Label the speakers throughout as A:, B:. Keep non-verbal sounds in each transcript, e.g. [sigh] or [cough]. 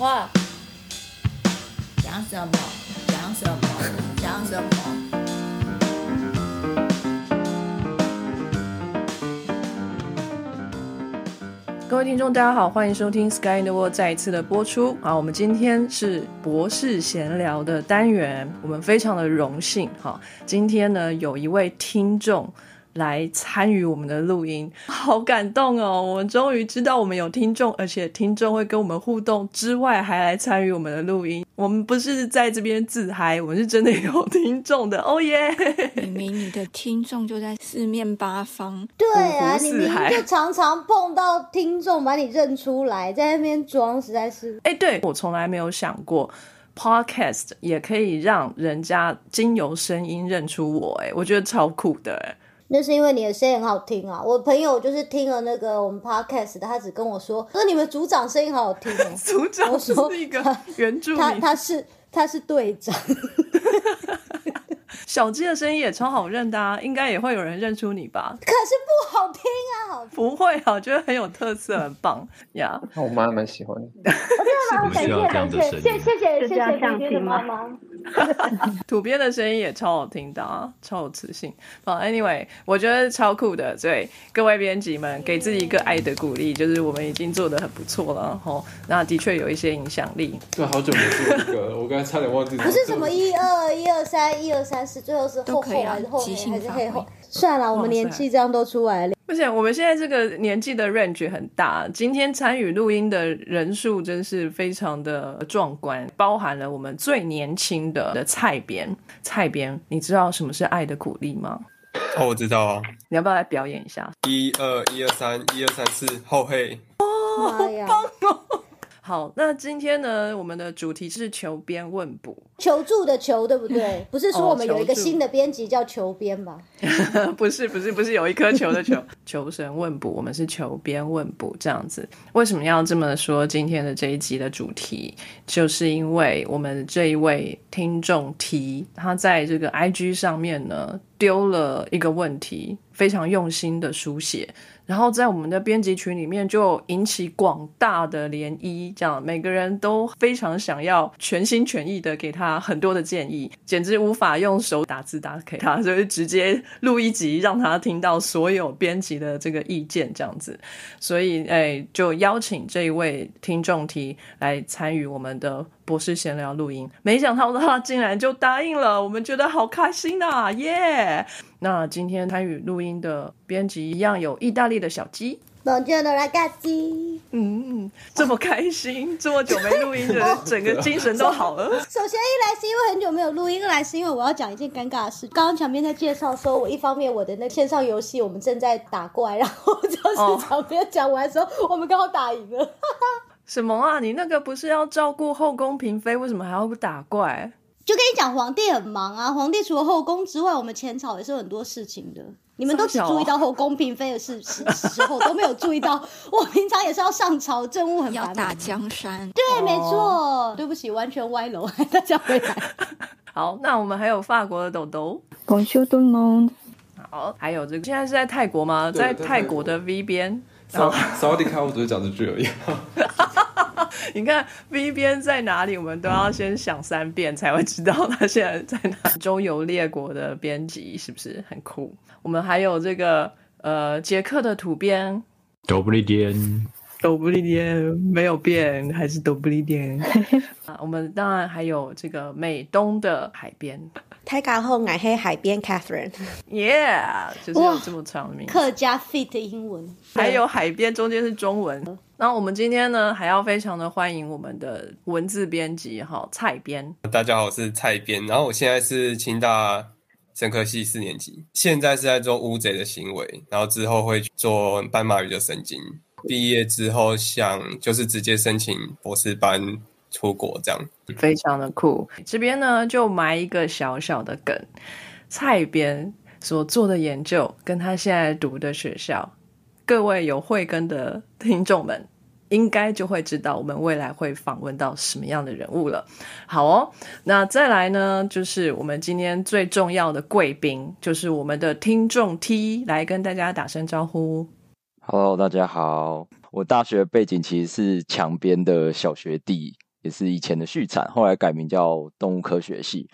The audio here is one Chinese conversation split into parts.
A: 话，讲什么？讲什么？讲什么？
B: 各位听众，大家好，欢迎收听《Sky in the World》再一次的播出。好，我们今天是博士闲聊的单元，我们非常的荣幸。哈，今天呢有一位听众来参与我们的录音，[laughs] 好感动哦！我们终于知道我们有听众，而且听众会跟我们互动之外，还来参与我们的录音。我们不是在这边自嗨，我们是真的有听众的。[laughs] 哦耶！
C: 明明你的听众就在四面八方，
D: 对啊，你明明就常常碰到听众把你认出来，在那边装，实在是
B: 哎，对我从来没有想过，podcast 也可以让人家经由声音认出我，哎，我觉得超酷的，哎，
D: 那是因为你的声音很好听啊。我朋友就是听了那个我们 podcast 的，他只跟我说，说你们组长声音好好听哦。[laughs]
B: 组长是一个原住
D: 他
B: 民，
D: 他是他是队长，[laughs]
B: 小鸡的声音也超好认的啊，应该也会有人认出你吧？
D: 可是不好听啊，[laughs]
B: 不会啊，我觉得很有特色，很棒呀。
E: 那我妈还蛮喜欢的。
D: 感谢
F: 是要这样的
D: 感谢
F: 声音
D: 谢谢谢谢谢谢的
G: 这样听吗
D: 妈妈。[laughs]
B: 土鳖的声音也超好听的啊，超有磁性。好，Anyway，我觉得超酷的。对各位编辑们，给自己一个爱的鼓励，就是我们已经做的很不错了吼。那的确有一些影响力。
E: 对，好久没做这个了，我刚才差点忘记。
D: 不 [laughs] 是什么一二一二三一二三四，最后是后后还是后面
C: 即兴发挥
D: 还是黑后？算了，我们年纪这样都出来了。
B: 而且我们现在这个年纪的 range 很大，今天参与录音的人数真是非常的壮观，包含了我们最年轻的的蔡编。蔡编，你知道什么是爱的鼓励吗？
H: 哦，我知道啊，
B: 你要不要来表演一下？
H: 一二一二三一二三四后黑，
D: 妈呀！
B: 好，那今天呢，我们的主题是求编问补，
D: 求助的求，对不对？[laughs] 不是说我们有一个新的编辑叫求编吧？[laughs]
B: 不是不是不是有一颗球的球，[laughs] 求神问卜，我们是求编问卜这样子。为什么要这么说？今天的这一集的主题，就是因为我们这一位听众提他在这个 IG 上面呢丢了一个问题，非常用心的书写。然后在我们的编辑群里面就引起广大的涟漪，这样每个人都非常想要全心全意的给他很多的建议，简直无法用手打字打给他，所以直接录一集让他听到所有编辑的这个意见，这样子。所以，哎，就邀请这一位听众题来参与我们的博士闲聊录音，没想到他竟然就答应了，我们觉得好开心呐、耶！那今天参与录音的编辑一样有意大利的小鸡。嗯，这么开心，这么久没录音的，整个精神都好了。[laughs]
D: 首先一来是因为很久没有录音，二来是因为我要讲一件尴尬的事。刚刚墙边在介绍说，我一方面我的那线上游戏我们正在打怪，然后就是场边讲完的时候，我们刚好打赢了。
B: 什么啊？你那个不是要照顾后宫嫔妃，为什么还要打怪？
D: 就跟你讲，皇帝很忙啊。皇帝除了后宫之外，我们前朝也是有很多事情的。你们都只注意到后宫嫔妃的事时时候，都没有注意到我平常也是要上朝，政务很
C: 要打。江山。
D: 对，没错。对不起，完全歪楼，大家回来。[laughs]
B: 好，那我们还有法国的豆豆
G: ，Bonjour tout le monde，
B: 好，还有这个现在是在泰国吗？在
E: 在泰国
B: 泰国的 V 边。
E: 萨萨瓦迪卡，我只是讲这句而已。[laughs]
B: 你看 V 边在哪里，我们都要先想三遍才会知道他现在在哪。周游列国的编辑是不是很酷？我们还有这个呃捷克的土编
F: 都不离颠，
B: 都不离颠，没有变，还是都不离颠。啊，我们当然还有这个美东的海边
I: 泰港后矮黑海边
B: Catherine，，Yeah，就是这么长的名字。
D: 客家 fit 英文，
B: 还有海边中间是中文。然后我们今天呢，还要非常的欢迎我们的文字编辑哈蔡编。
H: 大家好，我是蔡编，然后我现在是清大生科系四年级，现在是在做乌贼的行为，然后之后会做斑马鱼的神经。毕业之后想就是直接申请博士班出国这样。
B: 非常的酷。这边呢，就埋一个小小的梗，蔡编所做的研究跟他现在读的学校，各位有慧根的听众们。应该就会知道我们未来会访问到什么样的人物了。好哦，那再来呢，就是我们今天最重要的贵宾，就是我们的听众 T 来跟大家打声招呼。
J: Hello，大家好。我大学背景其实是墙边的小学弟，
F: 也是以前的续产，后来改名叫动物科学系。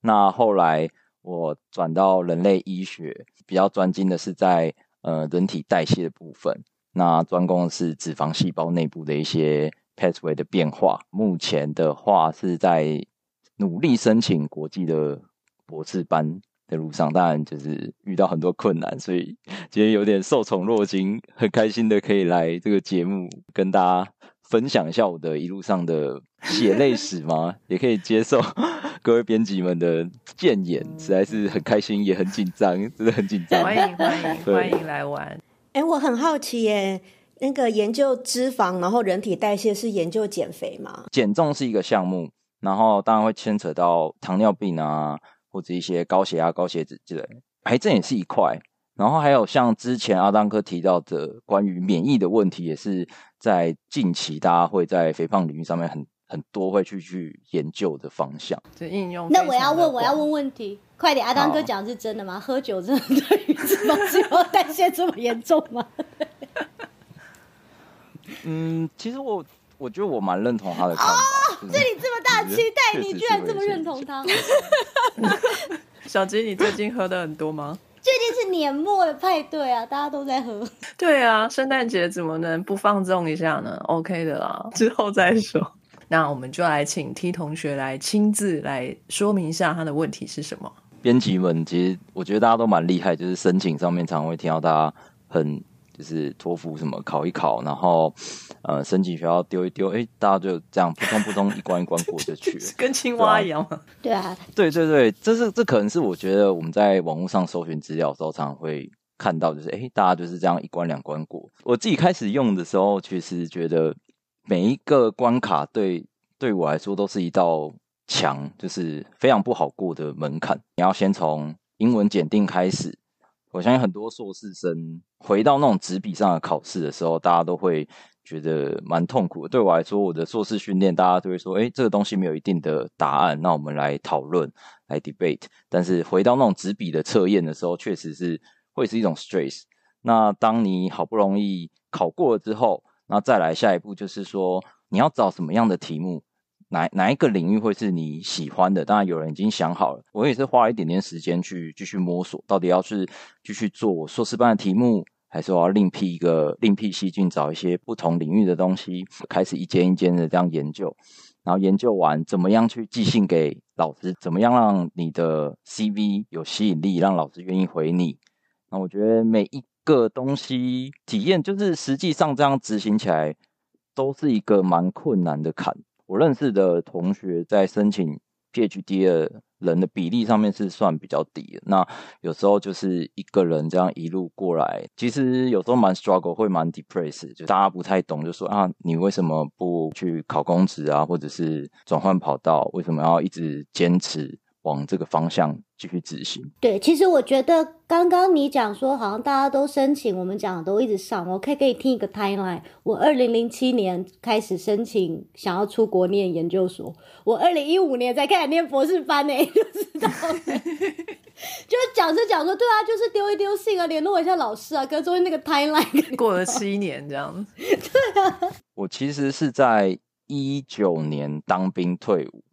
F: 那后来我转到人类医学，比较专精的是在呃人体代谢的部分，那专攻是脂肪细胞内部的一些 pathway 的变化。目前的话是在努力申请国际的博士班的路上，当然就是遇到很多困难，所以 [laughs] 今天有点受宠若惊，很开心的可以来这个节目跟大家分享一下我的一路上的血泪史吗？[laughs] 也可以接受 [laughs] 各位编辑们的建言，实在是很开心，也很紧张，[laughs] 真的很紧张。
B: 欢迎欢迎
F: 对
B: 欢迎来玩。
I: 哎，我很好奇耶，那个研究脂肪，然后人体代谢是研究减肥吗？
F: 减重是一个项目，然后当然会牵扯到糖尿病啊，或者一些高血压、高血脂之类，癌症也是一块。然后还有像之前阿当哥提到的关于免疫的问题，也是在近期大家会在肥胖领域上面很很多会去去研究的方向。
B: 这应用
D: 那我要问，我要
B: 广
D: 问问题，快点！阿当哥
F: 好
D: 讲的是真的吗？喝酒真的对于脂肪细胞代谢这么严重吗？[laughs]
F: 嗯，其实我我觉得我蛮认同他的看法。就是
D: 对你这么大期待，你居然这么认同他？[laughs]
B: 小吉，你最近喝的很多吗？
D: 最近是年末的派对啊，大家都在喝。
B: 对啊，圣诞节怎么能不放纵一下呢？OK 的啦，[laughs] 之后再说。那我们就来请 T 同学来亲自来说明一下他的问题是什么。
F: 编辑们，其实我觉得大家都蛮厉害，就是申请上面常常会听到大家很就是托福什么考一考，然后呃申请学校丢一丢，哎，大家就这样扑通扑通一关一关过就去了。[laughs]
B: 跟青蛙一样吗？
D: 对啊，
F: 对对对，这是这可能是我觉得我们在网络上搜寻资料的时候，常常会看到，就是诶，大家就是这样一关两关过。我自己开始用的时候，其实觉得每一个关卡对对我来说都是一道墙，就是非常不好过的门槛。你要先从英文检定开始，我相信很多硕士生回到那种纸笔上的考试的时候，大家都会觉得蛮痛苦的。对我来说，我的硕士训练，大家都会说，诶，这个东西没有一定的答案，那我们来讨论，来 debate。但是回到那种纸笔的测验的时候，确实是会是一种 stress。那当你好不容易考过了之后，那再来下一步就是说，你要找什么样的题目，哪哪一个领域会是你喜欢的？当然有人已经想好了，我也是花了一点点时间去继续摸索，到底要是继续做硕士班的题目，还是我要另辟一个另辟蹊径，找一些不同领域的东西，开始一间一间的这样研究。然后研究完怎么样去寄信给老师，怎么样让你的 CV 有吸引力，让老师愿意回你。那我觉得每一个东西体验，就是实际上这样执行起来，都是一个蛮困难的坎。我认识的同学在申请 PhD 的人的比例上面是算比较低的。那有时候就是一个人这样一路过来，其实有时候蛮 struggle，会蛮 depressed，就大家不太懂，就说啊，你为什么不去考公职啊，或者是转换跑道？为什么要一直坚持往这个方向继续执行？
D: 对，其实我觉得刚刚你讲说，好像大家都申请，我们讲的都一直上。我可以给你听一个 timeline。我二零零七年开始申请，想要出国念研究所。我二零一五年才开始念博士班呢、[laughs] 就知道了。就讲着讲着，对啊，就是丢一丢信啊，联络一下老师啊，跟中间那个 timeline。
B: 过了七年这样子，[laughs] 对啊
F: 我其实是在一九年当兵退伍，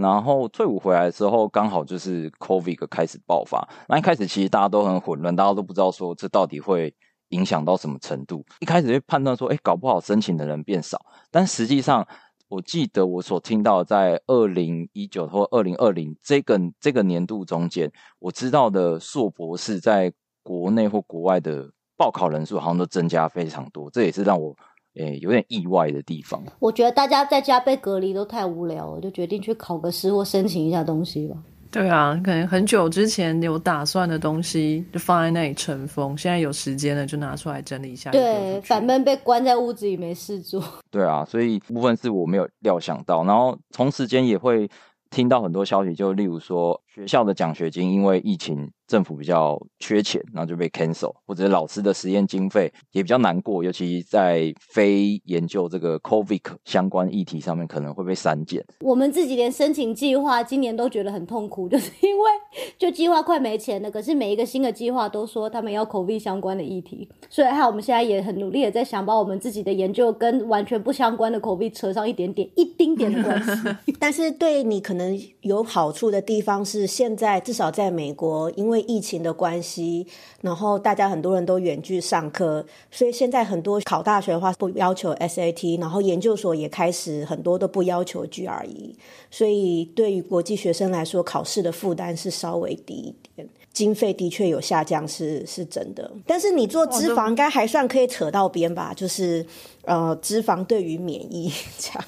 F: 然后退伍回来之后，刚好就是 COVID 开始爆发。那一开始其实大家都很混乱，大家都不知道说这到底会影响到什么程度。一开始会判断说，哎，搞不好申请的人变少，但实际上，我记得我所听到在二零一九或二零二零这个这个年度中间，我知道的硕博士在国内或国外的报考人数好像都增加非常多，这也是让我诶有点意外的地方。
D: 我觉得大家在家被隔离都太无聊了，就决定去考个试或申请一下东西吧。
B: 对啊，可能很久之前有打算的东西就放在那里尘封，现在有时间了就拿出来整理一下。
D: 对，反正被关在屋子里没事做。[laughs]
F: 对啊，所以部分是我没有料想到，然后同时间也会听到很多消息，就例如说学校的奖学金因为疫情政府比较缺钱，然后就被 cancel，或者老师的实验经费也比较难过，尤其在非研究这个 COVID 相关议题上面，可能会被删减。
D: 我们自己连申请计划今年都觉得很痛苦，[laughs] 就是因为就计划快没钱了。可是每一个新的计划都说他们要 COVID 相关的议题，所以还有我们现在也很努力的在想把我们自己的研究跟完全不相关的 COVID 扯上一点点、一丁点的关系。[laughs]
I: 但是对你可能有好处的地方是，现在至少在美国，因为疫情的关系，然后大家很多人都远距上课，所以现在很多考大学的话不要求 SAT，然后研究所也开始很多都不要求 GRE，所以对于国际学生来说，考试的负担是稍微低一点。经费的确有下降，是是真的。但是你做脂肪应该还算可以扯到边吧？就是呃，脂肪对于免疫 [laughs] 这样。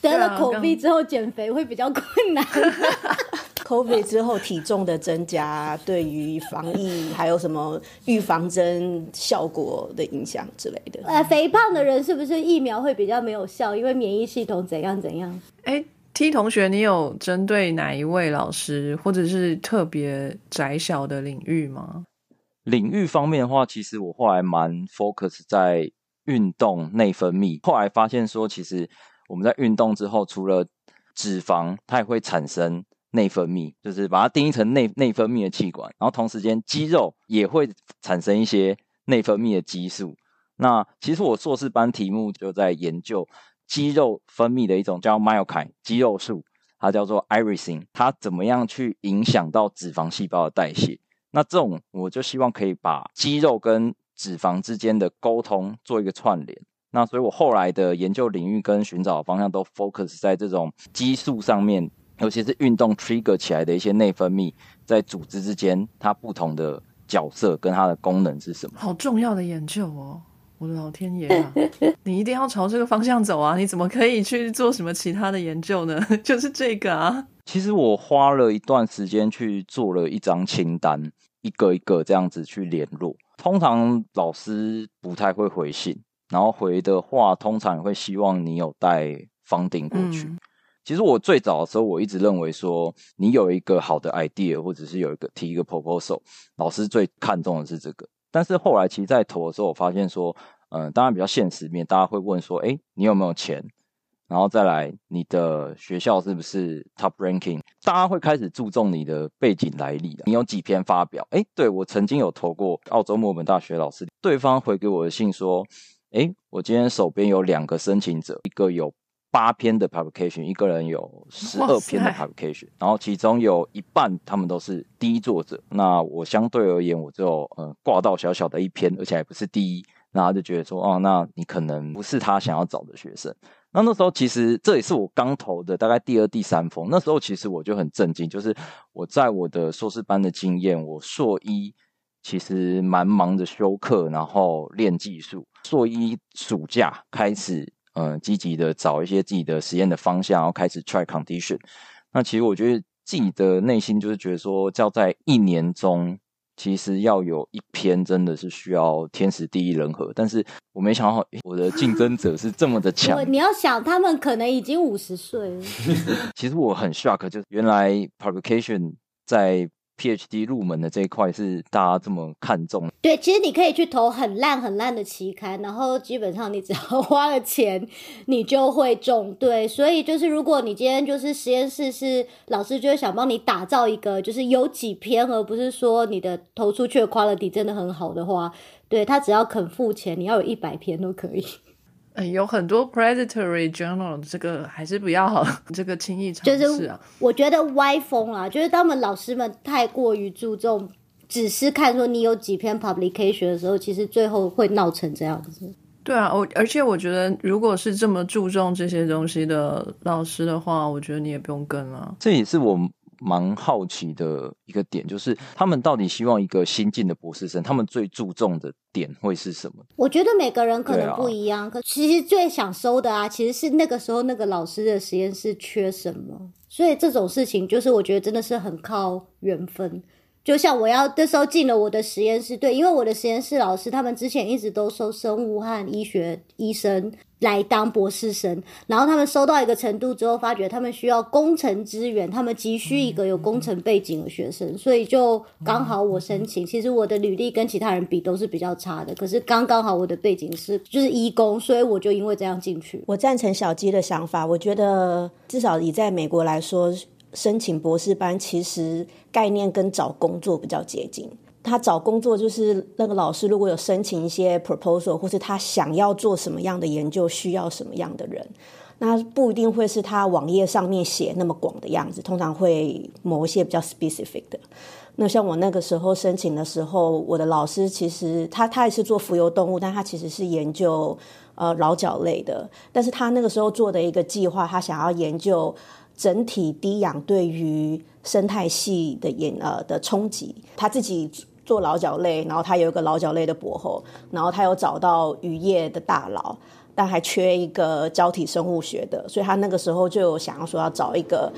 D: 得了 COVID 之后减肥会比较困难。[laughs]
I: COVID 之后体重的增加，对于防疫还有什么预防针效果的影响之类的。
D: 呃，肥胖的人是不是疫苗会比较没有效？因为免疫系统怎样怎样？
B: 哎，T 同学，你有针对哪一位老师，或者是特别窄小的领域吗？
F: 领域方面的话，其实我后来蛮 focus 在运动内分泌。后来发现说，其实我们在运动之后，除了脂肪，它也会产生内分泌，就是把它定义成内内分泌的器官。然后同时间，肌肉也会产生一些内分泌的激素。那其实我硕士班题目就在研究肌肉分泌的一种叫 myokine 肌肉素，它叫做 irisin，它怎么样去影响到脂肪细胞的代谢？那这种我就希望可以把肌肉跟脂肪之间的沟通做一个串联。那所以我后来的研究领域跟寻找的方向都 focus 在这种激素上面，尤其是运动 trigger 起来的一些内分泌，在组织之间它不同的角色跟它的功能是什么？
B: 好重要的研究哦！我的老天爷啊，[laughs] 你一定要朝这个方向走啊！你怎么可以去做什么其他的研究呢？[laughs] 就是这个啊。
F: 其实我花了一段时间去做了一张清单，一个一个这样子去联络。通常老师不太会回信，然后回的话，通常会希望你有带方顶过去。
B: 嗯
F: 其实我最早的时候，我一直认为说，你有一个好的 idea，或者是有一个提一个 proposal，老师最看重的是这个。但是后来其实，在投的时候，我发现说，嗯、当然比较现实面，大家会问说，诶，你有没有钱？然后再来，你的学校是不是 top ranking？大家会开始注重你的背景来历你有几篇发表？诶，对我曾经有投过澳洲墨尔本大学老师，对方回给我的信说，诶，我今天手边有两个申请者，一个有八篇的 publication，一个人有十二篇的 publication，然后其中有一半他们都是第一作者。那我相对而言，我只有呃挂到小小的一篇，而且还不是第一。那他就觉得说，哦，那你可能不是他想要找的学生。那那时候其实这也是我刚投的大概第二、第三封。那时候其实我就很震惊，就是我在我的硕士班的经验，我硕一其实蛮忙着修课，然后练技术。硕一暑假开始，呃，积极的找一些自己的实验的方向，然后开始 try condition。那其实我觉得自己的内心就是觉得说，要在一年中，其实要有一篇真的是需要天时地利人和。但是我没想到我的竞争者是这么的强，
D: 你要想，他们可能已经五十岁了。[laughs]
F: 其实我很 shock，就是原来 publication 在 PhD 入门的这一块是大家这么看重。
D: 对，其实你可以去投很烂很烂的期刊，然后基本上你只要 [laughs] 花了钱，你就会中。对，所以就是如果你今天就是实验室是老师就是想帮你打造一个，就是有几篇，而不是说你的投出去的 quality 真的很好的话，对他只要肯付钱，你要有一百篇都可以。
B: 哎，有很多 predatory journal，这个还是不要好，这个轻易尝
D: 就是
B: 试啊。
D: 我觉得歪风啦，就是他们老师们太过于注重，只是看说你有几篇 publication 的时候，其实最后会闹成这样子。
B: 对啊，我而且我觉得，如果是这么注重这些东西的老师的话，我觉得你也不用跟了。
F: 这也是我蛮好奇的一个点，就是他们到底希望一个新进的博士生，他们最注重的点会是什么？
D: 我觉得每个人可能不一样，可其实最想收的啊，其实是那个时候那个老师的实验室缺什么，所以这种事情就是我觉得真的是很靠缘分。就像我要那时候进了我的实验室，对，因为我的实验室老师他们之前一直都收生物和医学医生来当博士生，然后他们收到一个程度之后，发觉他们需要工程资源，他们急需一个有工程背景的学生，所以就刚好我申请。其实我的履历跟其他人比都是比较差的，可是刚刚好我的背景是就是医工，所以我就因为这样进去。
I: 我赞成小鸡的想法，我觉得至少以在美国来说。申请博士班其实概念跟找工作比较接近。他找工作就是那个老师如果有申请一些 proposal，或是他想要做什么样的研究，需要什么样的人，那不一定会是他网页上面写那么广的样子，通常会某一些比较 specific 的。那像我那个时候申请的时候，我的老师其实他他也是做浮游动物，但他其实是研究呃老脚类的，但是他那个时候做的一个计划，他想要研究。整体低氧对于生态系的研呃的冲击，他自己做老脚类，然后他有一个老脚类的博后，然后他有找到渔业的大佬，但还缺一个胶体生物学的，所以他那个时候就有想要说要找一个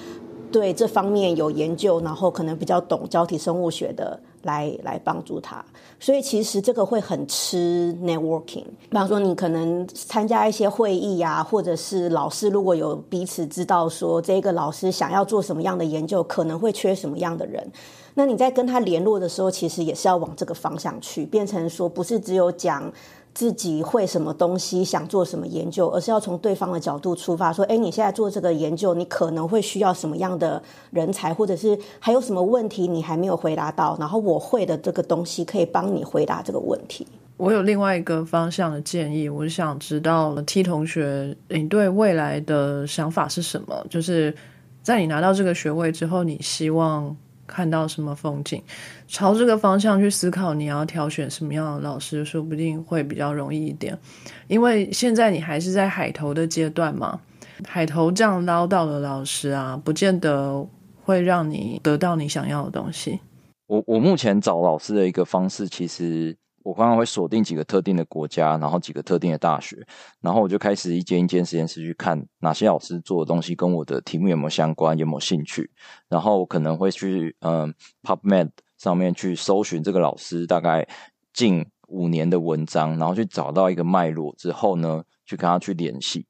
I: 对这方面有研究，然后可能比较懂胶体生物学的。来来帮助他，所以其实这个会很吃 networking。比方说，你可能参加一些会议呀，或者是老师如果有彼此知道说这个老师想要做什么样的研究，可能会缺什么样的人，那你在跟他联络的时候，其实也是要往这个方向去，变成说不是只有讲。自己会什么东西，想做什么研究，而是要从对方的角度出发，说：哎，你现在做这个研究，你可能会需要什么样的人才，或者是还有什么问题你还没有回答到，然后我会的这个东西可以帮你回答这个问题。
B: 我有另外一个方向的建议，我想知道 T 同学，你对未来的想法是什么？就是在你拿到这个学位之后，你希望。看到什么风景，朝这个方向去思考，你要挑选什么样的老师，说不定会比较容易一点。因为现在你还是在海投的阶段嘛，海投这样捞到的老师啊，不见得会让你得到你想要的东西。
F: 我我目前找老师的一个方式，其实。我刚刚会锁定几个特定的国家，然后几个特定的大学，然后我就开始一间一间实验室去看哪些老师做的东西跟我的题目有没有相关，有没有兴趣，然后我可能会去嗯 PubMed 上面去搜寻这个老师大概近五年的文章，然后去找到一个脉络之后呢，去跟他去联系。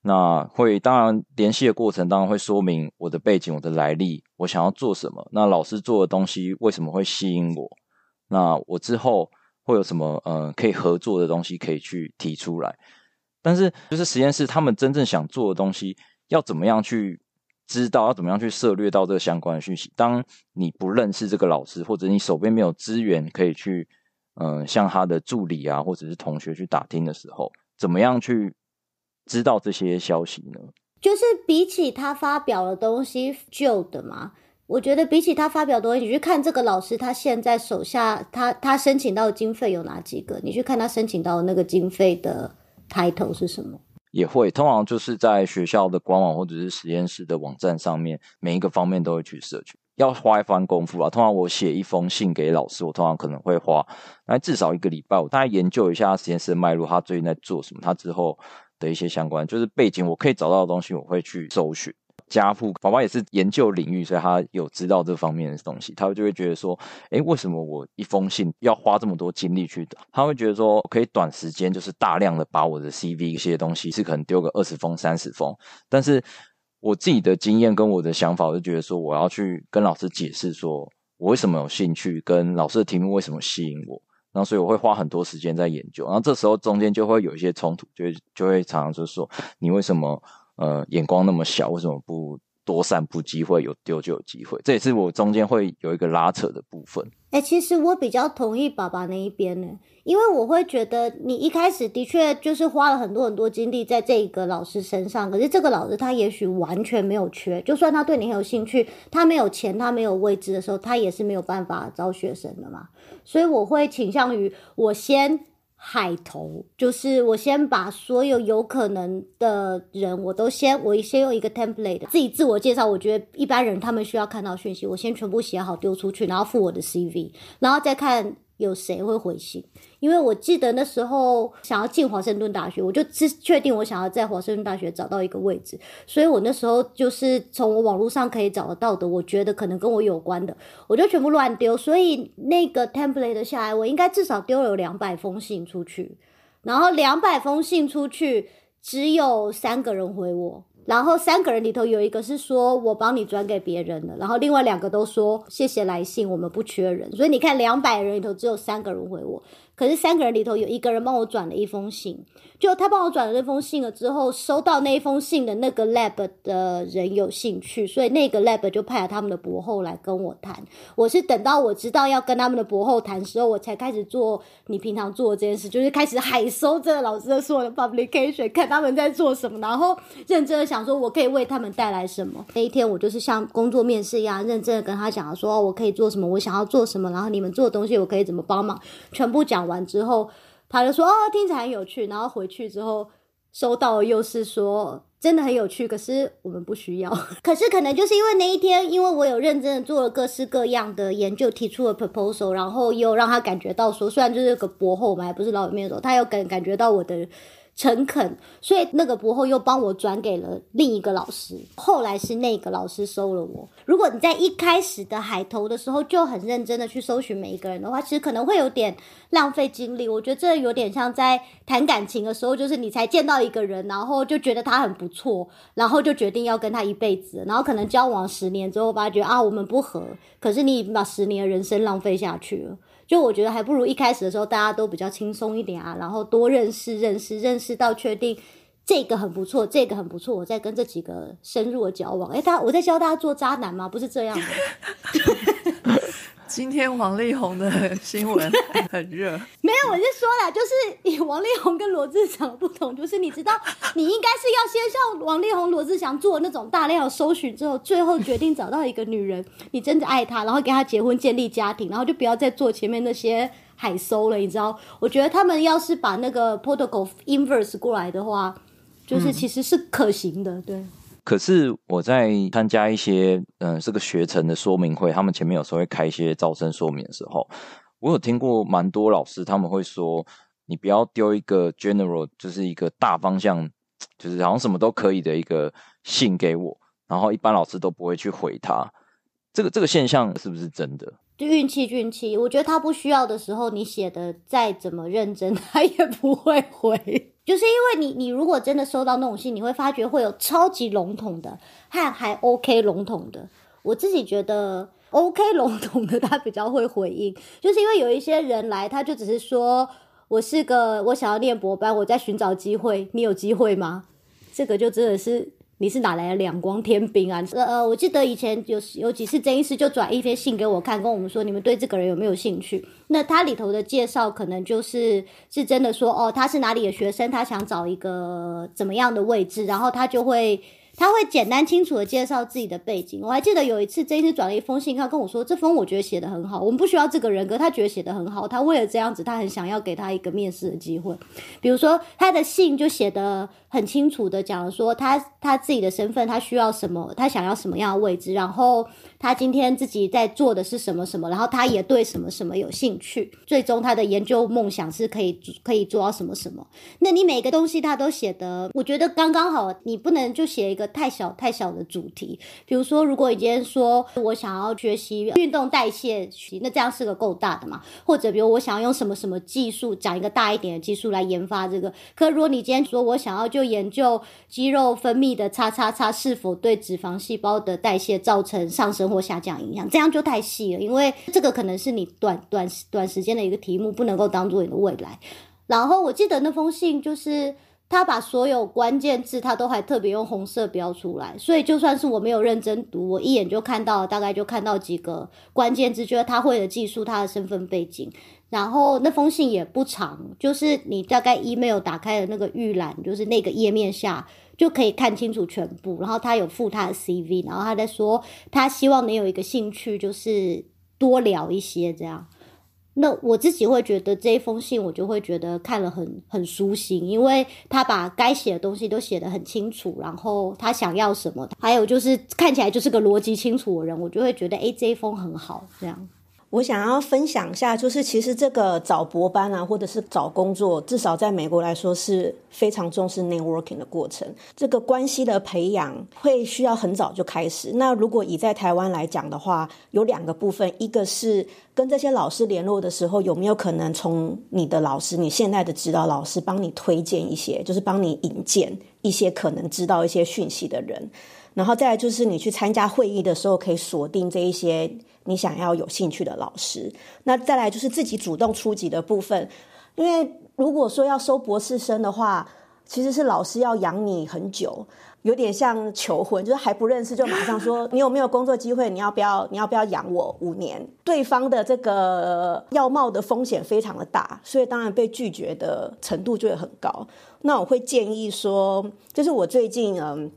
F: 那会当然联系的过程当然会说明我的背景、我的来历，我想要做什么，那老师做的东西为什么会吸引我，那我之后。会有什么呃可以合作的东西可以去提出来，但是就是实验室他们真正想做的东西，要怎么样去知道，要怎么样去涉略到这个相关的讯息？当你不认识这个老师，或者你手边没有资源可以去嗯向他的助理啊，或者是同学去打听的时候，怎么样去知道这些消息呢？
D: 就是比起他发表的东西旧的嘛。我觉得比起他发表东西，你去看这个老师，他现在手下他他申请到的经费有哪几个？你去看他申请到的那个经费的抬头是什么？
F: 也会通常就是在学校的官网或者是实验室的网站上面，每一个方面都会去摄取，要花一番功夫啊。通常我写一封信给老师，我通常可能会花那至少一个礼拜，我大概研究一下实验室的脉络，他最近在做什么，他之后的一些相关就是背景，我可以找到的东西，我会去搜寻。家父宝宝也是研究领域，所以他有知道这方面的东西，他就会觉得说，哎，为什么我一封信要花这么多精力去？他会觉得说，可以短时间就是大量的把我的 CV 一些东西是可能丢个二十封、三十封，但是我自己的经验跟我的想法，我就觉得说，我要去跟老师解释说我为什么有兴趣，跟老师的题目为什么吸引我，然后所以我会花很多时间在研究，然后这时候中间就会有一些冲突，就会就会常常就是说，你为什么？呃，眼光那么小，为什么不多散布机会？有丢就有机会，这也是我中间会有一个拉扯的部分。
D: 哎，其实我比较同意爸爸那一边呢，因为我会觉得你一开始的确就是花了很多很多精力在这一个老师身上，可是这个老师他也许完全没有缺，就算他对你很有兴趣，他没有钱，他没有位置的时候，他也是没有办法招学生的嘛。所以我会倾向于我先。海投就是我先把所有有可能的人，我都先我先用一个 template 自己自我介绍。我觉得一般人他们需要看到讯息，我先全部写好丢出去，然后附我的 CV，然后再看有谁会回信，因为我记得那时候想要进华盛顿大学，我就只确定我想要在华盛顿大学找到一个位置，所以我那时候就是从我网络上可以找得到的，我觉得可能跟我有关的，我就全部乱丢，所以那个 template 下来，我应该至少丢了有两百封信出去，然后两百封信出去，只有三个人回我。然后三个人里头有一个是说我帮你转给别人了，然后另外两个都说谢谢来信，我们不缺人。所以你看，两百人里头只有三个人回我，可是三个人里头有一个人帮我转了一封信。就他帮我转了那封信了之后，收到那一封信的那个 lab 的人有兴趣，所以那个 lab 就派了他们的博后来跟我谈。我是等到我知道要跟他们的博后谈时候，我才开始做你平常做这件事，就是开始海搜这个老师的所有的 publication，看他们在做什么，然后认真的想说我可以为他们带来什么。那一天我就是像工作面试一样，认真的跟他讲说我可以做什么，我想要做什么，然后你们做的东西我可以怎么帮忙，全部讲完之后。他就说：“哦，听起来很有趣。”然后回去之后收到又是说：“真的很有趣，可是我们不需要。[laughs] ”可是可能就是因为那一天，因为我有认真的做了各式各样的研究，提出了 proposal，然后又让他感觉到说，虽然就是个博后嘛，还不是老面手，他又感感觉到我的。诚恳，所以那个博后又帮我转给了另一个老师。后来是那个老师收了我。如果你在一开始的海投的时候就很认真的去搜寻每一个人的话，其实可能会有点浪费精力。我觉得这有点像在谈感情的时候，就是你才见到一个人，然后就觉得他很不错，然后就决定要跟他一辈子，然后可能交往十年之后发觉啊我们不合，可是你把十年的人生浪费下去了。就我觉得还不如一开始的时候大家都比较轻松一点啊，然后多认识认识认识到确定这个很不错，这个很不错，我再跟这几个深入的交往。哎，他我在教大家做渣男吗？不是这样。[laughs]
B: 今天王力宏的新闻 [laughs] 很热，
D: 没有，我是说了，就是以王力宏跟罗志祥不同，就是你知道，你应该是要先像王力宏、罗志祥做那种大量搜寻之后，最后决定找到一个女人，你真的爱她，然后跟她结婚、建立家庭，然后就不要再做前面那些海搜了，你知道？我觉得他们要是把那个 protocol inverse 过来的话，就是其实是可行的，对。
F: 可是我在参加一些嗯这个学程的说明会，他们前面有时候会开一些招生说明的时候，我有听过蛮多老师他们会说，你不要丢一个 general，就是一个大方向，就是好像什么都可以的一个信给我，然后一般老师都不会去回他。这个这个现象是不是真的？
D: 就运气运气，我觉得他不需要的时候，你写的再怎么认真，他也不会回。就是因为你，你如果真的收到那种信，你会发觉会有超级笼统的和还 OK 笼统的。我自己觉得 OK 笼统的他比较会回应，就是因为有一些人来，他就只是说我是个我想要念博班，我在寻找机会，你有机会吗？这个就真的是。你是哪来的两光天兵啊？呃呃，我记得以前有有几次曾医师就转一些信给我看，跟我们说你们对这个人有没有兴趣？那他里头的介绍可能就是是真的说哦，他是哪里的学生，他想找一个怎么样的位置，然后他就会。他会简单清楚的介绍自己的背景。我还记得有一次，这一次转了一封信，他跟我说，这封我觉得写的很好，我们不需要这个人格，他觉得写的很好。他为了这样子，他很想要给他一个面试的机会。比如说，他的信就写的很清楚的讲说，他他自己的身份，他需要什么，他想要什么样的位置，然后他今天自己在做的是什么什么，然后他也对什么什么有兴趣。最终他的研究梦想是可以可以做到什么什么。那你每个东西他都写的，我觉得刚刚好，你不能就写一个。太小太小的主题，比如说，如果你今天说我想要学习运动代谢，那这样是个够大的嘛？或者，比如我想要用什么什么技术，讲一个大一点的技术来研发这个。可如果你今天说我想要就研究肌肉分泌的叉叉叉是否对脂肪细胞的代谢造成上升或下降影响，这样就太细了，因为这个可能是你短短短时间的一个题目，不能够当做你的未来。然后我记得那封信就是。他把所有关键字，他都还特别用红色标出来，所以就算是我没有认真读，我一眼就看到，大概就看到几个关键字，觉得他会的技术，他的身份背景。然后那封信也不长，就是你大概 email 打开的那个预览，就是那个页面下就可以看清楚全部。然后他有附他的 CV，然后他在说他希望能有一个兴趣，就是多聊一些这样。那我自己会觉得这一封信，我就会觉得看了很很舒心，因为他把该写的东西都写得很清楚，然后他想要什么，还有就是看起来就是个逻辑清楚的人，我就会觉得诶，这一封很好。这样，
I: 我想要分享一下，就是其实这个找博班啊，或者是找工作，至少在美国来说是非常重视 networking 的过程。这个关系的培养会需要很早就开始。那如果以在台湾来讲的话，有两个部分，一个是跟这些老师联络的时候，有没有可能从你的老师，你现在的指导老师帮你推荐一些，就是帮你引荐一些可能知道一些讯息的人。然后再来就是你去参加会议的时候，可以锁定这一些你想要有兴趣的老师。那再来就是自己主动出击的部分，因为如果说要收博士生的话，其实是老师要养你很久，有点像求婚，就是还不认识就马上说你有没有工作机会，你要不要你要不要养我五年？对方的这个要冒的风险非常的大，所以当然被拒绝的程度就会很高。那我会建议说，就是我最近嗯。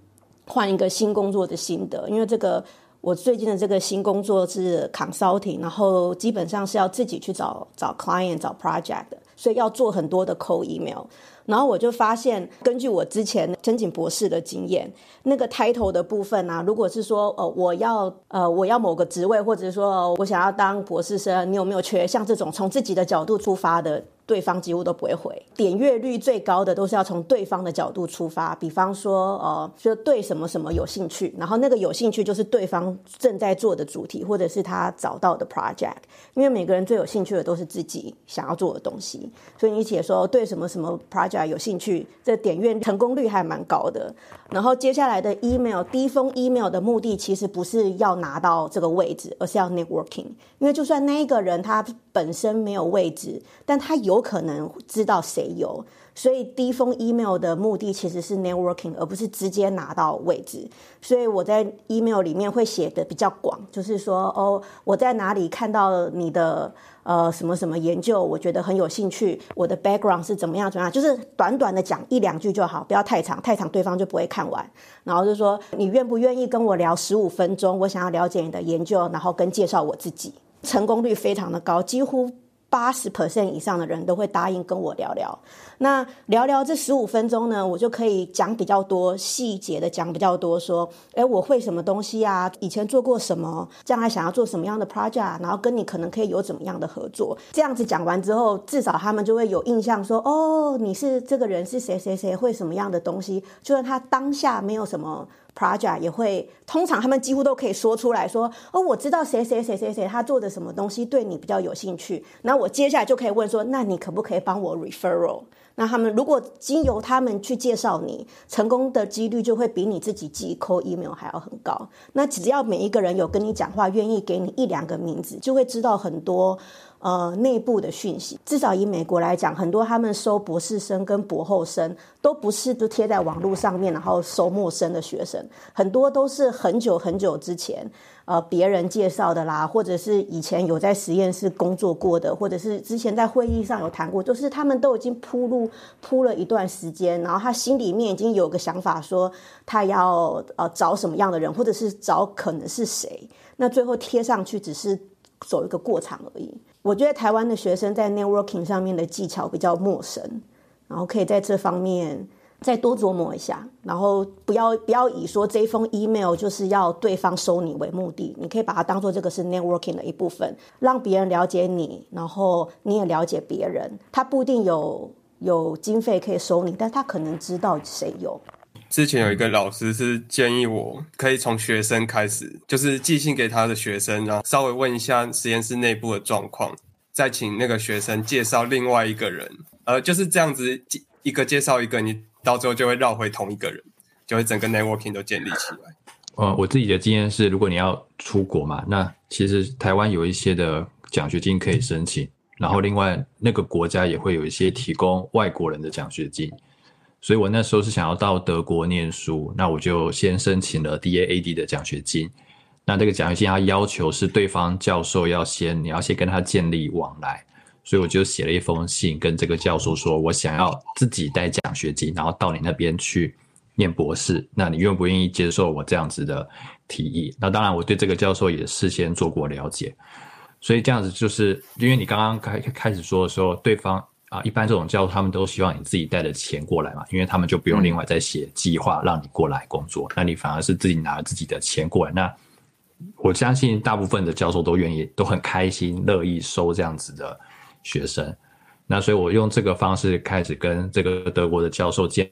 I: 换一个新工作的心得，因为这个我最近的这个新工作是 consulting，然后基本上是要自己去找找 client、找 project 的，所以要做很多的 cold email。然后我就发现，根据我之前申请博士的经验，那个 title 的部分啊，如果是说呃我要呃我要某个职位，或者是说我想要当博士生，你有没有缺？像这种从自己的角度出发的。对方几乎都不会回，点阅率最高的都是要从对方的角度出发。比方说，呃，就对什么什么有兴趣，然后那个有兴趣就是对方正在做的主题，或者是他找到的 project。因为每个人最有兴趣的都是自己想要做的东西，所以你写说对什么什么 project 有兴趣，这点阅成功率还蛮高的。然后接下来的 email，第一封 email 的目的其实不是要拿到这个位置，而是要 networking。因为就算那一个人他本身没有位置，但他有有可能知道谁有，所以第一封 email 的目的其实是 networking，而不是直接拿到位置。所以我在 email 里面会写的比较广，就是说哦，我在哪里看到你的。呃，什么什么研究，我觉得很有兴趣。我的 background 是怎么样怎么样，就是短短的讲一两句就好，不要太长，太长对方就不会看完。然后就说你愿不愿意跟我聊十五分钟？我想要了解你的研究，然后跟介绍我自己，成功率非常的高，几乎。八十 percent 以上的人都会答应跟我聊聊。那聊聊这十五分钟呢，我就可以讲比较多细节的，讲比较多，说，哎，我会什么东西啊？以前做过什么？将来想要做什么样的 project？然后跟你可能可以有怎么样的合作？这样子讲完之后，至少他们就会有印象，说，哦，你是这个人是谁谁谁，会什么样的东西？就算他当下没有什么。project 也会，通常他们几乎都可以说出来说，哦，我知道谁谁谁谁谁他做的什么东西对你比较有兴趣，那我接下来就可以问说，那你可不可以帮我 referral？那他们如果经由他们去介绍你，成功的几率就会比你自己寄 call email 还要很高。那只要每一个人有跟你讲话，愿意给你一两个名字，就会知道很多。呃，内部的讯息，至少以美国来讲，很多他们收博士生跟博后生都不是都贴在网络上面，然后收陌生的学生，很多都是很久很久之前，呃，别人介绍的啦，或者是以前有在实验室工作过的，或者是之前在会议上有谈过，就是他们都已经铺路铺了一段时间，然后他心里面已经有个想法，说他要呃找什么样的人，或者是找可能是谁，那最后贴上去只是走一个过场而已。我觉得台湾的学生在 networking 上面的技巧比较陌生，然后可以在这方面再多琢磨一下，然后不要不要以说这封 email 就是要对方收你为目的，你可以把它当做这个是 networking 的一部分，让别人了解你，然后你也了解别人。他不一定有有经费可以收你，但他可能知道谁有。
H: 之前有一个老师是建议我可以从学生开始，就是寄信给他的学生，然后稍微问一下实验室内部的状况，再请那个学生介绍另外一个人，呃，就是这样子一个介绍一个，你到最后就会绕回同一个人，就会整个 networking 都建立起来。
G: 呃，我自己的经验是，如果你要出国嘛，那其实台湾有一些的奖学金可以申请，然后另外那个国家也会有一些提供外国人的奖学金。所以我那时候是想要到德国念书，那我就先申请了 DAAD 的奖学金。那这个奖学金它要求是对方教授要先，你要先跟他建立往来，所以我就写了一封信跟这个教授说，我想要自己带奖学金，然后到你那边去念博士。那你愿不愿意接受我这样子的提议？那当然，我对这个教授也事先做过了解，所以这样子就是因为你刚刚开开始说的时候，对方。啊，一般这种教授他们都希望你自己带着钱过来嘛，因为他们就不用另外再写计划让你过来工作，那你反而是自己拿自己的钱过来。那我相信大部分的教授都愿意，都很开心，乐意收这样子的学生。那所以，我用这个方式开始跟这个德国的教授建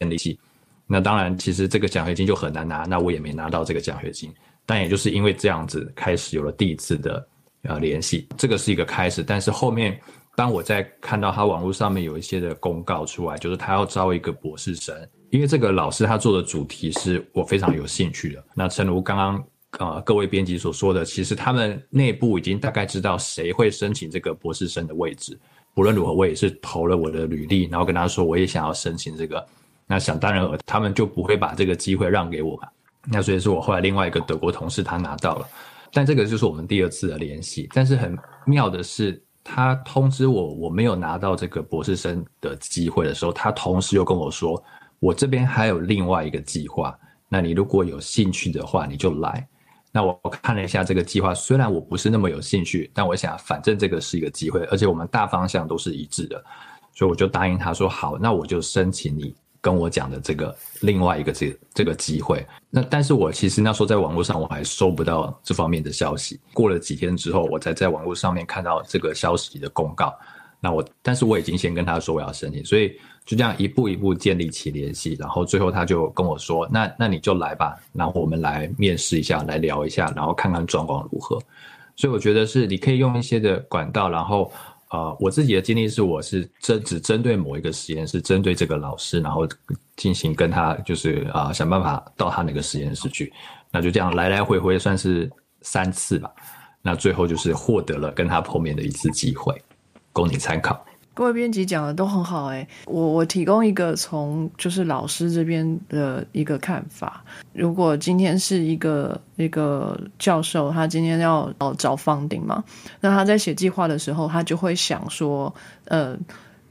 G: 建立起。那当然，其实这个奖学金就很难拿，那我也没拿到这个奖学金。但也就是因为这样子，开始有了第一次的呃联系，这个是一个开始。但是后面，当我在看到他网络上面有一些的公告出来，就是他要招一个博士生，因为这个老师他做的主题是我非常有兴趣的。那诚如刚刚呃各位编辑所说的，其实他们内部已经大概知道谁会申请这个博士生的位置。无论如何，我也是投了我的履历，然后跟他说我也想要申请这个。那想当然，他们就不会把这个机会让给我嘛。那所以是我后来另外一个德国同事他拿到了，但这个就是我们第二次的联系。但是很妙的是，他通知我我没有拿到这个博士生的机会的时候，他同时又跟我说，我这边还有另外一个计划。那你如果有兴趣的话，你就来。那我看了一下这个计划，虽然我不是那么有兴趣，但我想反正这个是一个机会，而且我们大方向都是一致的，所以我就答应他说好，那我就申请你跟我讲的这个另外一个这这个机会。那但是我其实那时候在网络上我还收不到这方面的消息，过了几天之后，我才在网络上面看到这个消息的公告。那我但是我已经先跟他说我要申请，所以。就这样一步一步建立起联系，然后最后他就跟我说：“那那你就来吧，然后我们来面试一下，来聊一下，然后看看状况如何。”所以我觉得是你可以用一些的管道，然后啊，我自己的经历是我是针只针对某一个实验室，针对这个老师，然后进行跟他就是啊想办法到他那个实验室去，那就这样来来回回算是三次吧，那最后就是获得了跟他碰面的一次机会，供你参考。
B: 各位编辑讲的都很好哎，我我提供一个从就是老师这边的一个看法。如果今天是一个一个教授，他今天要找房顶嘛，那他在写计划的时候，他就会想说，呃。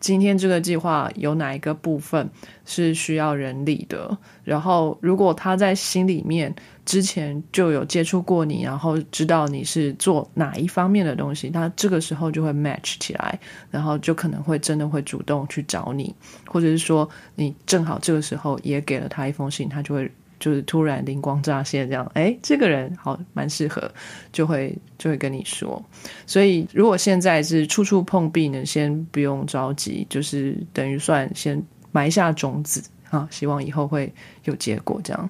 B: 今天这个计划有哪一个部分是需要人力的？然后，如果他在心里面之前就有接触过你，然后知道你是做哪一方面的东西，他这个时候就会 match 起来，然后就可能会真的会主动去找你，或者是说你正好这个时候也给了他一封信，他就会。就是突然灵光乍现，这样，哎，这个人好，蛮适合，就会就会跟你说。所以，如果现在是处处碰壁呢，先不用着急，就是等于算先埋下种子啊，希望以后会有结果。这样，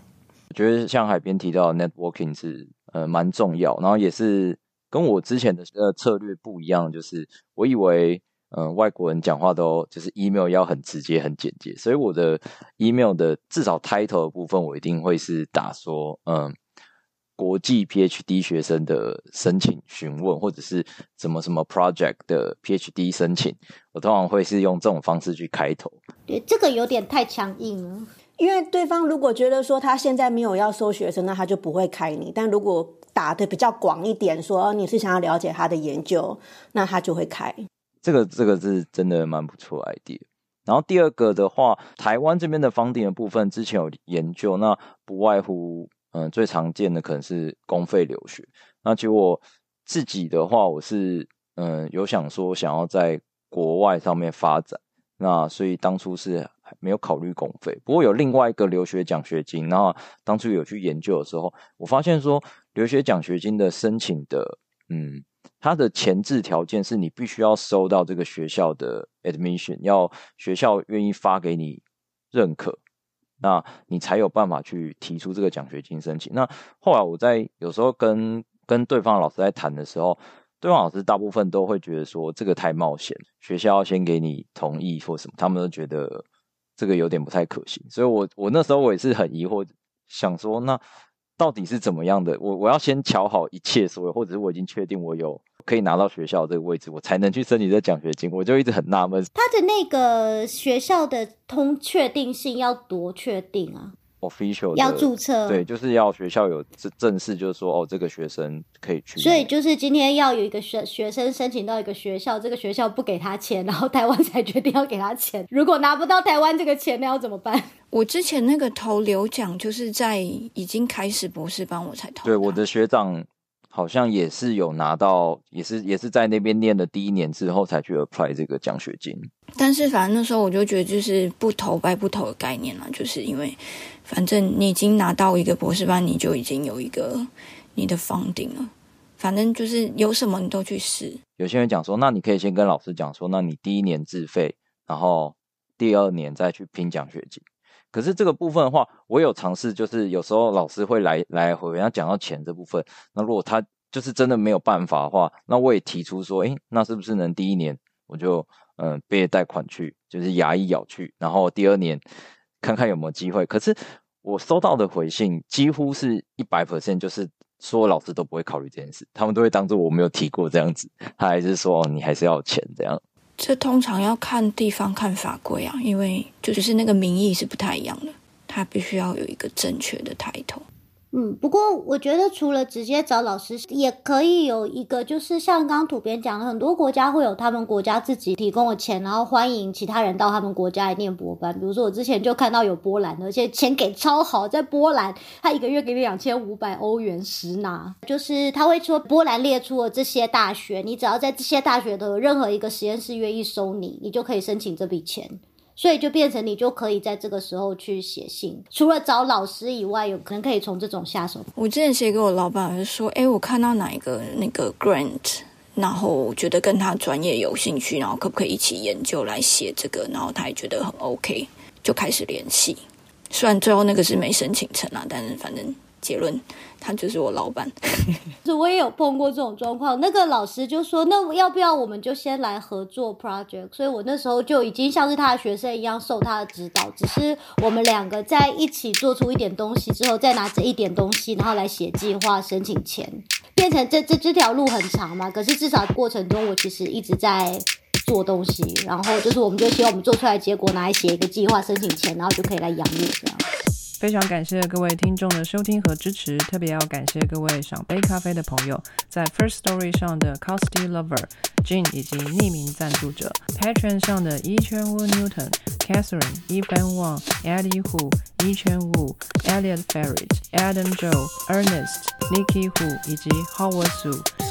F: 我觉得像海边提到 networking 是呃蛮重要，然后也是跟我之前的呃策略不一样，就是我以为。嗯，外国人讲话都就是 email 要很直接、很简洁，所以我的 email 的至少 title 的部分，我一定会是打说，嗯，国际 PhD 学生的申请询问，或者是什么什么 project 的 PhD 申请，我通常会是用这种方式去开头。
D: 对，这个有点太强硬了，
I: 因为对方如果觉得说他现在没有要收学生，那他就不会开你；但如果打的比较广一点，说你是想要了解他的研究，那他就会开。
F: 这个这个是真的蛮不错 idea。然后第二个的话，台湾这边的房顶的部分，之前有研究，那不外乎嗯最常见的可能是公费留学。那其实我自己的话，我是嗯有想说想要在国外上面发展，那所以当初是没有考虑公费。不过有另外一个留学奖学金，然后当初有去研究的时候，我发现说留学奖学金的申请的嗯。它的前置条件是你必须要收到这个学校的 admission，要学校愿意发给你认可，那你才有办法去提出这个奖学金申请。那后来我在有时候跟跟对方老师在谈的时候，对方老师大部分都会觉得说这个太冒险，学校要先给你同意或什么，他们都觉得这个有点不太可行。所以我我那时候我也是很疑惑，想说那。到底是怎么样的？我我要先瞧好一切所有，或者是我已经确定我有可以拿到学校这个位置，我才能去申请这奖学金。我就一直很纳闷，
D: 他的那个学校的通确定性要多确定啊
F: ？official
D: 要注册，
F: 对，就是要学校有正正式，就是说哦，这个学生可以去。
D: 所以就是今天要有一个学学生申请到一个学校，这个学校不给他钱，然后台湾才决定要给他钱。如果拿不到台湾这个钱，那要怎么办？[laughs]
C: 我之前那个投留奖，就是在已经开始博士班我才投。
F: 对，我的学长。好像也是有拿到，也是也是在那边念的第一年之后才去 apply 这个奖学金。
C: 但是反正那时候我就觉得就是不投白不投的概念了，就是因为反正你已经拿到一个博士班，你就已经有一个你的房顶了。反正就是有什么你都去试。
F: 有些人讲说，那你可以先跟老师讲说，那你第一年自费，然后第二年再去拼奖学金。可是这个部分的话，我有尝试，就是有时候老师会来来回回，要讲到钱这部分。那如果他就是真的没有办法的话，那我也提出说，诶，那是不是能第一年我就嗯背贷款去，就是牙一咬去，然后第二年看看有没有机会。可是我收到的回信几乎是一百 percent，就是所有老师都不会考虑这件事，他们都会当做我没有提过这样子，他还是说你还是要钱这样。
C: 这通常要看地方看法规啊，因为就是那个名义是不太一样的，他必须要有一个正确的抬头。
D: 嗯，不过我觉得除了直接找老师，也可以有一个，就是像刚刚土编讲的，很多国家会有他们国家自己提供的钱，然后欢迎其他人到他们国家来念博班。比如说我之前就看到有波兰，而且钱给超好，在波兰他一个月给你两千五百欧元实拿，就是他会说波兰列出了这些大学，你只要在这些大学的任何一个实验室愿意收你，你就可以申请这笔钱。所以就变成你就可以在这个时候去写信，除了找老师以外，有可能可以从这种下手。
C: 我之前写给我老板，就说：“哎，我看到哪一个那个 grant，然后觉得跟他专业有兴趣，然后可不可以一起研究来写这个？然后他也觉得很 OK，就开始联系。虽然最后那个是没申请成啊，但是反正。”结论，他就是我老板。[laughs]
D: 是我也有碰过这种状况，那个老师就说：“那要不要我们就先来合作 project？” 所以我那时候就已经像是他的学生一样受他的指导，只是我们两个在一起做出一点东西之后，再拿这一点东西，然后来写计划、申请钱，变成这这这条路很长嘛。可是至少过程中，我其实一直在做东西，然后就是我们就希望我们做出来结果拿来写一个计划、申请钱，然后就可以来养你这样。
B: 非常感谢各位听众的收听和支持，特别要感谢各位赏杯咖啡的朋友，在 First Story 上的 Costy Lover、Jane 以及匿名赞助者 p a t r o n 上的 Yi Chen Wu Newton、Catherine、Evan Wang、Eddie Hu、E 圈 Wu、Elliot Ferret、Adam Joe、Ernest、Nikki Hu 以及 Howard Su。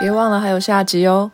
B: 别忘了还有下集哦。